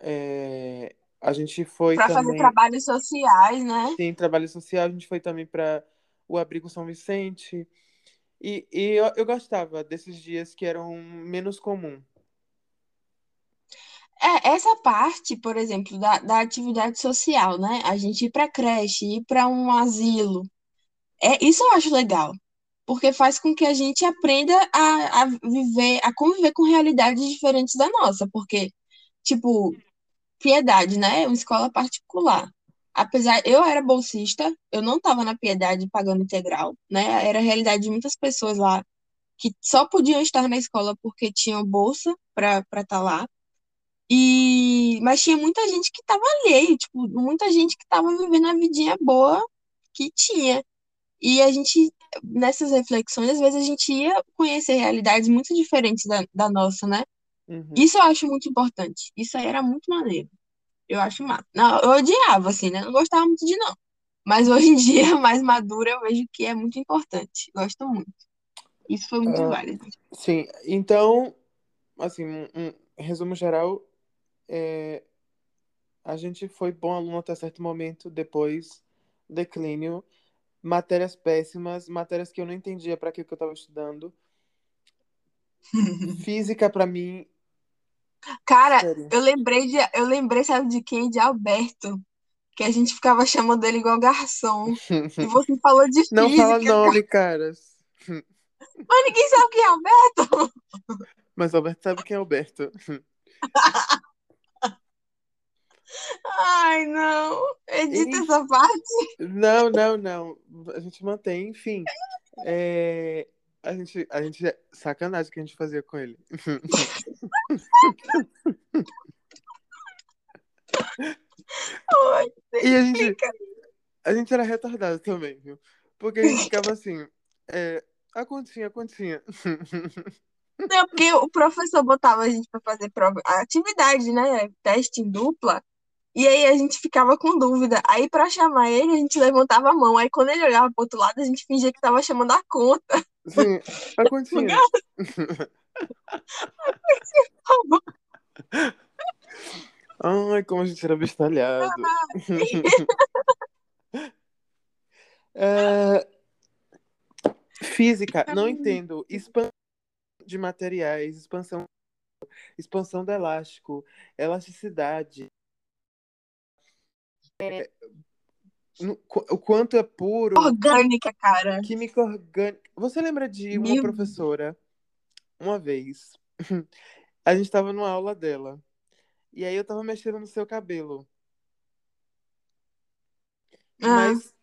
é, a gente foi Para fazer trabalhos sociais, né? tem trabalho social, a gente foi também para o Abrigo São Vicente, e, e eu, eu gostava desses dias que eram menos comum. É, essa parte, por exemplo, da, da atividade social, né? A gente ir para creche, ir para um asilo. É, isso eu acho legal, porque faz com que a gente aprenda a, a viver, a conviver com realidades diferentes da nossa, porque, tipo, Piedade, né? Uma escola particular. Apesar, eu era bolsista, eu não estava na Piedade pagando integral, né? Era a realidade de muitas pessoas lá que só podiam estar na escola porque tinham bolsa para estar lá. E mas tinha muita gente que estava alheio, tipo, muita gente que estava vivendo a vidinha boa que tinha. E a gente, nessas reflexões, às vezes a gente ia conhecer realidades muito diferentes da, da nossa, né? Uhum. Isso eu acho muito importante. Isso aí era muito maneiro. Eu acho massa. Não, eu odiava, assim, né? Não gostava muito de não. Mas hoje em *laughs* dia, mais madura, eu vejo que é muito importante. Gosto muito. Isso foi muito Ah, válido. sim, então, assim, um, um resumo geral, é, a gente foi bom aluno até certo momento, depois declínio, matérias péssimas, matérias que eu não entendia para que que eu estava estudando. *laughs* Física para mim, Cara, sério. eu lembrei de, eu lembrei, sabe de quem? De Alberto, que a gente ficava chamando ele igual garçom. E você *laughs* falou de Não fala física, nome, caras. *laughs* mas ninguém sabe quem é Alberto. Mas Alberto sabe quem é Alberto. Ai, não. Edita Enfim, essa parte. não, não, não. A gente mantém, enfim. É, a gente, a gente, sacanagem que a gente fazia com ele. Ai, E a gente, a gente era retardado também, viu? Porque a gente ficava assim, é, a continha, a continha. Não, porque o professor botava a gente para fazer prova, atividade, né? Teste em dupla. E aí a gente ficava com dúvida. Aí para chamar ele, a gente levantava a mão. Aí quando ele olhava pro outro lado, a gente fingia que tava chamando a conta. Sim, a continha. Ai, como a gente era bestalhado. É, Física, não entendo. Expansão de materiais, expansão. expansão do elástico, elasticidade. É, no- qu- o quanto é puro, Orgânica, cara. química orgânica. Você lembra de uma Meu- professora, uma vez, *laughs* a gente estava numa aula dela, e aí eu tava mexendo no seu cabelo. Ah, Mas,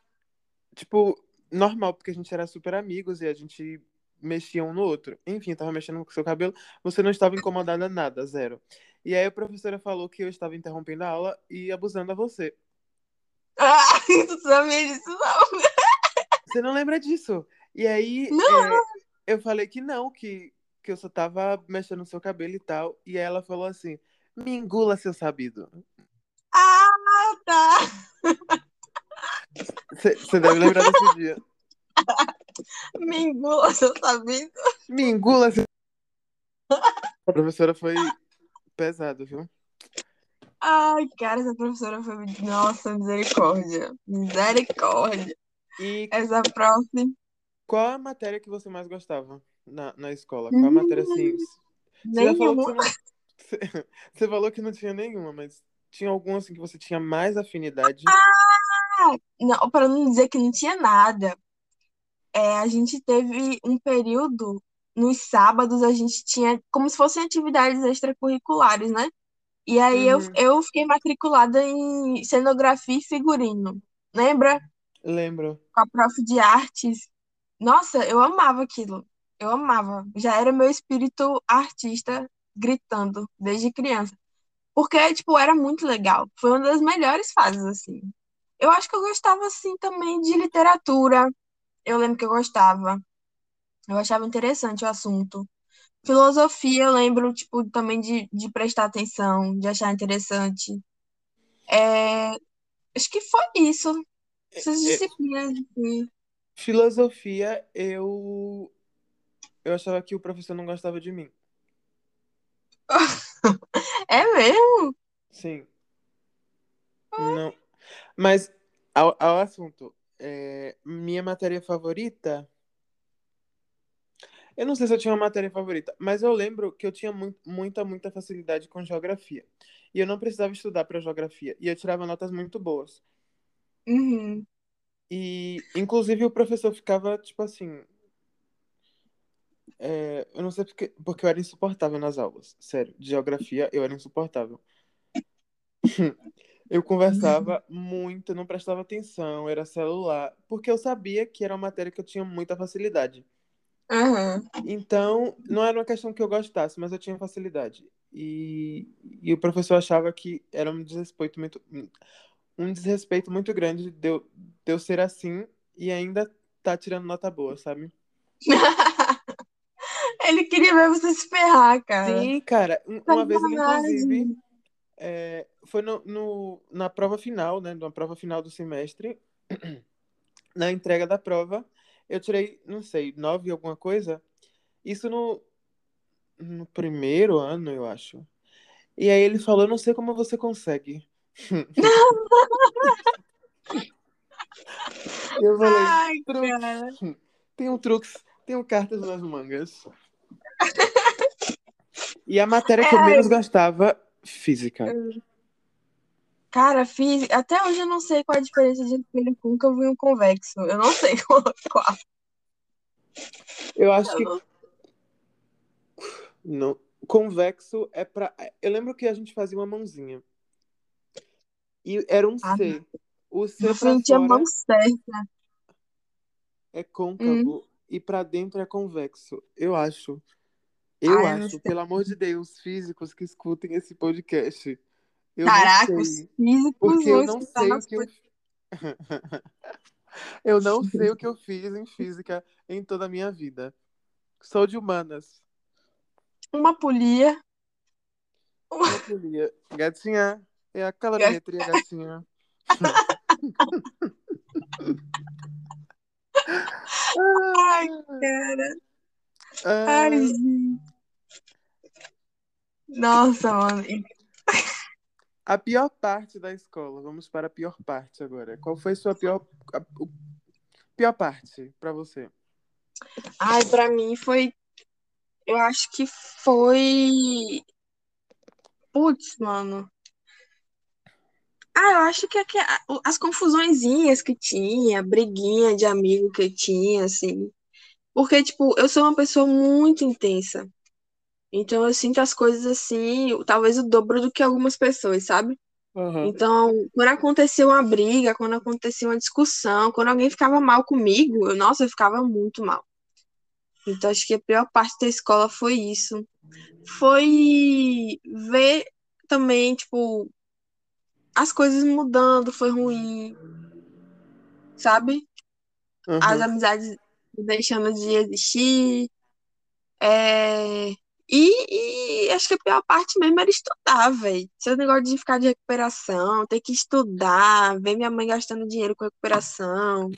tipo, normal, porque a gente era super amigos e a gente mexia um no outro. Enfim, eu tava mexendo com o seu cabelo, você não estava incomodada nada, zero. E aí a professora falou que eu estava interrompendo a aula e abusando a você. Ah, tu sabia disso, não? Você não lembra disso? E aí Não. é, eu falei que não, que, que eu só tava mexendo no seu cabelo e tal. E ela falou assim: me engula, seu sabido. Ah, tá. Você deve lembrar desse dia. Me engula, seu sabido. Me engula, seu... A professora foi pesado, viu? Ai, cara, essa professora foi. Nossa, misericórdia. Misericórdia. E Essa prof. qual a matéria que você mais gostava na, na escola? Qual a matéria assim? Você falou que você não... *laughs* Você falou que não tinha nenhuma, mas tinha alguma assim que você tinha mais afinidade? Não, para não dizer que não tinha nada. É, a gente teve um período, nos sábados, a gente tinha como se fossem atividades extracurriculares, né? E aí eu, Uhum. eu fiquei matriculada em cenografia e figurino. Lembra? Lembro. Com a prof de artes. Nossa, eu amava aquilo. Eu amava. Já era meu espírito artista gritando desde criança. Porque, tipo, era muito legal. Foi uma das melhores fases, assim. Eu acho que eu gostava, assim, também de literatura. Eu lembro que eu gostava. Eu achava interessante o assunto. Filosofia, eu lembro, tipo, também de, de prestar atenção, de achar interessante. É, acho que foi isso. Essas É, disciplinas, assim. Filosofia, eu eu achava que o professor não gostava de mim. *laughs* É mesmo? Sim. Não. Mas ao, ao assunto, é, minha matéria favorita, eu não sei se eu tinha uma matéria favorita, mas eu lembro que eu tinha mu- muita, muita facilidade com geografia. E eu não precisava estudar para geografia. E eu tirava notas muito boas. Uhum. E, inclusive, o professor ficava, tipo assim. é, eu não sei porque, porque eu era insuportável nas aulas. Sério, de geografia eu era insuportável. *laughs* Eu conversava muito, não prestava atenção, era celular, porque eu sabia que era uma matéria que eu tinha muita facilidade. Aham. Então, não era uma questão que eu gostasse, mas eu tinha facilidade. E, e o professor achava que era um desrespeito muito, um desrespeito muito grande de eu, de eu ser assim e ainda tá tirando nota boa, sabe? *laughs* Ele queria ver você se ferrar, cara. Sim, cara. Um- Uma vez ele, Sacanagem. inclusive, é, foi no, no- na prova final, né? Na prova final do semestre, *clears throat* na entrega da prova, eu tirei, não sei, nove e alguma coisa. Isso no, no primeiro ano, eu acho. E aí ele falou, não sei como você consegue. *laughs* Eu falei, Ai, truques. cara. Tenho truques, tenho cartas nas mangas. E a matéria que eu menos gostava, física. Cara, fiz. Até hoje eu não sei qual a diferença de espelho côncavo e um convexo. Eu não sei *laughs* qual. qual. Eu acho Eu que não- não. Convexo é pra. Eu lembro que a gente fazia uma mãozinha. E era um Ah, C. O C Você pra fora mão certa. é Hum. côncavo e pra dentro é convexo. Eu acho. Eu eu não acho, sei. pelo amor de Deus, físicos que escutem esse podcast. Eu Caraca, não os sei. físicos Porque eu não sei o nosso que eu. *laughs* eu não sei o que eu fiz em física em toda a minha vida. Sou de humanas. Uma polia. Uma polia. Gatinha. É a calorimetria, gatinha. Ai, cara. *laughs* Ah, Ai, gente. Nossa, mano. A pior parte da escola. Vamos para a pior parte agora. Qual foi sua pior, a, o- pior parte pra você? Ai, pra mim foi. Eu acho que foi Putz, mano. Ah, eu acho que, que as confusõezinhas que tinha, briguinha de amigo que tinha, assim. Porque, tipo, eu sou uma pessoa muito intensa. Então eu sinto as coisas assim, talvez o dobro do que algumas pessoas, sabe? Aham. Então, quando acontecia uma briga, quando acontecia uma discussão, quando alguém ficava mal comigo, eu, nossa, eu ficava muito mal. Então, acho que a pior parte da escola foi isso. Foi ver também, tipo, as coisas mudando, foi ruim, sabe? As Aham. amizades deixando de existir. É... E, e acho que a pior parte mesmo era estudar, velho. Esse negócio de ficar de recuperação, ter que estudar, ver minha mãe gastando dinheiro com recuperação.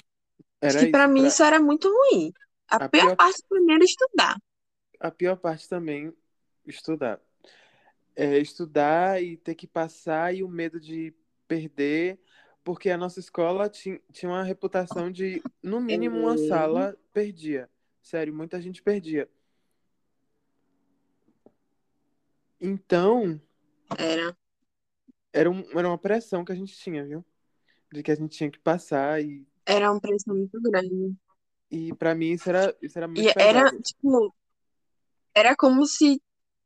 Acho Era que pra isso. mim Pra... isso era muito ruim. A A pior pior, parte pra mim era estudar. a pior parte também, estudar. É estudar e ter que passar e o medo de perder, porque a nossa escola tinha, tinha uma reputação de, no mínimo, uma sala perdia. Sério, muita gente perdia. Então, Era. era, um, era uma pressão que a gente tinha, viu? De que a gente tinha que passar e, Era uma pressão muito grande. e para mim isso era, isso era muito E era, tipo, era como se.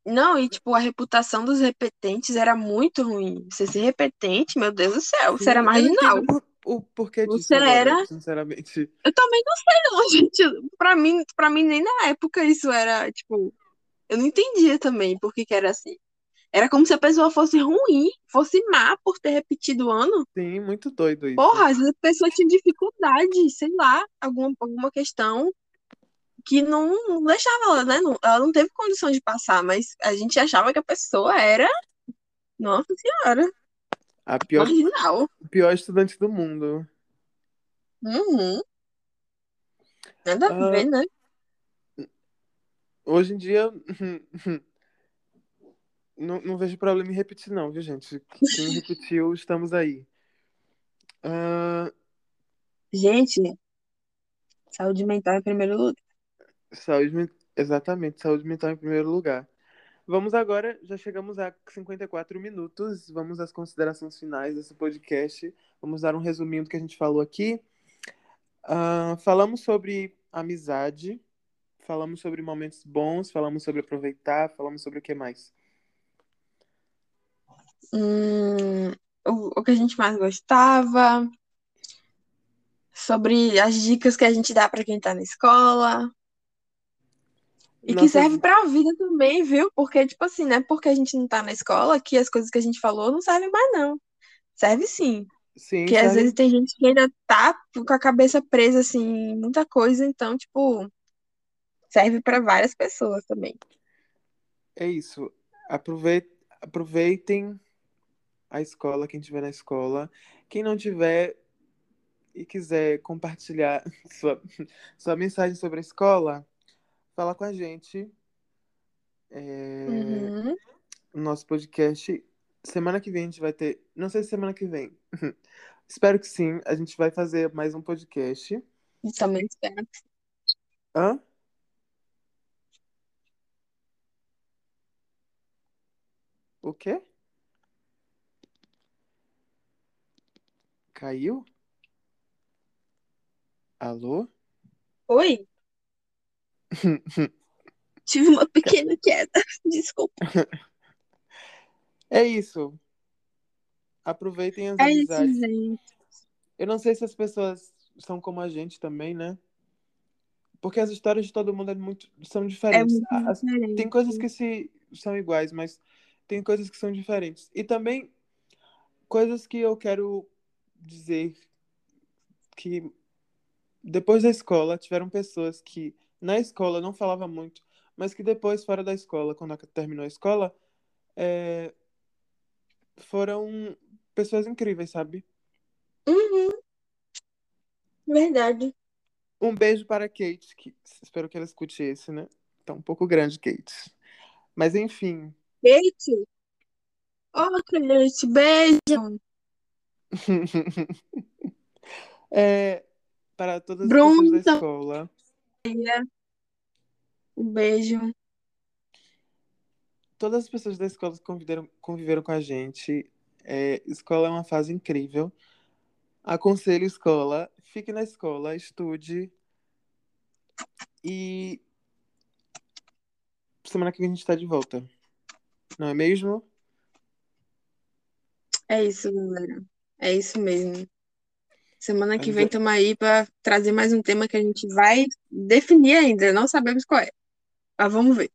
Não, e tipo, a reputação dos repetentes era muito ruim. Você ser repetente, meu Deus do céu, você era marginal. por- o porquê disso Você agora, era. sinceramente. Eu também não sei, não, *laughs* gente. Pra mim, pra mim, nem na época isso era, tipo. Eu não entendia também por que que era assim. Era como se a pessoa fosse ruim, fosse má por ter repetido o ano. Sim, muito doido isso. Porra, às vezes a pessoa tinha dificuldade, sei lá, alguma, alguma questão que não, não deixava ela, né? Não- ela não teve condição de passar, mas a gente achava que a pessoa era, nossa senhora, A pior, marginal. o pior estudante do mundo. Uhum. Nada a Ah, ver, né? Hoje em dia, *laughs* não, não vejo problema em repetir, não, viu, gente? Quem repetiu, *laughs* estamos aí. Ah, Gente, saúde mental em primeiro lugar. saúde, men- exatamente, saúde mental em primeiro lugar. Vamos agora, já chegamos a 54 minutos. Vamos às considerações finais desse podcast. Vamos dar um resuminho do que a gente falou aqui. Ah, falamos sobre amizade, falamos sobre momentos bons, falamos sobre aproveitar, falamos sobre o que mais? Hum, o, o que a gente mais gostava, sobre as dicas que a gente dá pra quem tá na escola. E que Nossas, serve pra vida também, viu? Porque, tipo assim, não é porque a gente não tá na escola que as coisas que a gente falou não servem mais, não. Serve sim. sim, Porque às serve. vezes tem gente que ainda tá com a cabeça presa, assim, em muita coisa, então, tipo, serve pra várias pessoas também. É isso. Aproveit- aproveitem a escola, quem estiver na escola. Quem não tiver e quiser compartilhar *laughs* sua, sua mensagem sobre a escola, fala com a gente. É, Uhum. no nosso podcast. Semana que vem a gente vai ter. Não sei se semana que vem. *laughs* Espero que sim. A gente vai fazer mais um podcast. E também espero. Hã? O quê? Caiu? Alô? Oi, *laughs* tive uma pequena queda. *laughs* Desculpa. É isso. Aproveitem as É isso, amizades. gente. Eu não sei se as pessoas são como a gente também, né? Porque as histórias de todo mundo é muito, são É diferentes. muito As- tem coisas diferente. que se, são iguais, mas tem coisas que são diferentes. E também coisas que eu quero dizer que depois da escola tiveram pessoas que na escola não falava muito, mas que depois, fora da escola, quando terminou a escola, é, foram pessoas incríveis, sabe? Uhum, verdade. Um beijo para a Kate, que espero que ela escute esse, né? Tá um pouco grande, Kate. Mas enfim. Kate? Ô, Kate, beijo. *laughs* É, para todas as pessoas Bruno, da escola, um beijo. todas as pessoas da escola conviveram, conviveram com a gente. É, escola é uma fase incrível. Aconselho escola, fique na escola, estude. E semana que vem a gente está de volta. Não é mesmo? É isso, galera. É isso mesmo. Semana que vem estamos aí para trazer mais um tema que a gente vai definir ainda. Não sabemos qual é. Mas vamos ver.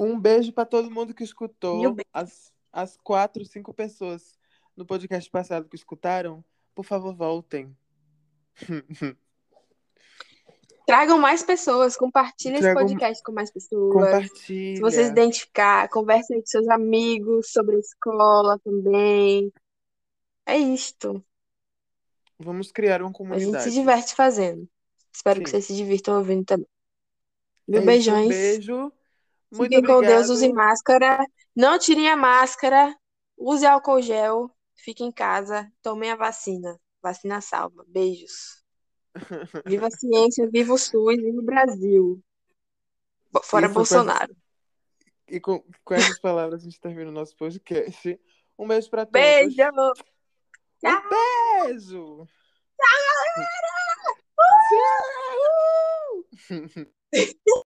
Um beijo para todo mundo que escutou. As, as quatro, cinco pessoas no podcast passado que escutaram, por favor, voltem. *laughs* Tragam mais pessoas, compartilhem esse podcast com mais pessoas. Compartilha. Se você se identificar, conversem com seus amigos sobre a escola também. É isto. Vamos criar uma A gente comunidade. se diverte fazendo. Espero que Sim. vocês se divirtam ouvindo também. É Mil isso, beijões. Um beijo. Muito Fiquem com Deus, obrigado. use máscara. Não tirem a máscara. Use álcool gel. Fiquem em casa. Tomem a vacina. Vacina salva. Beijos. Viva a ciência, viva o SUS, viva o Brasil. Fora E com Bolsonaro. E com, com essas palavras a gente termina o nosso podcast. Um beijo para todos. Beijo! Um beijo! Tchau, galera! Tchau! *laughs*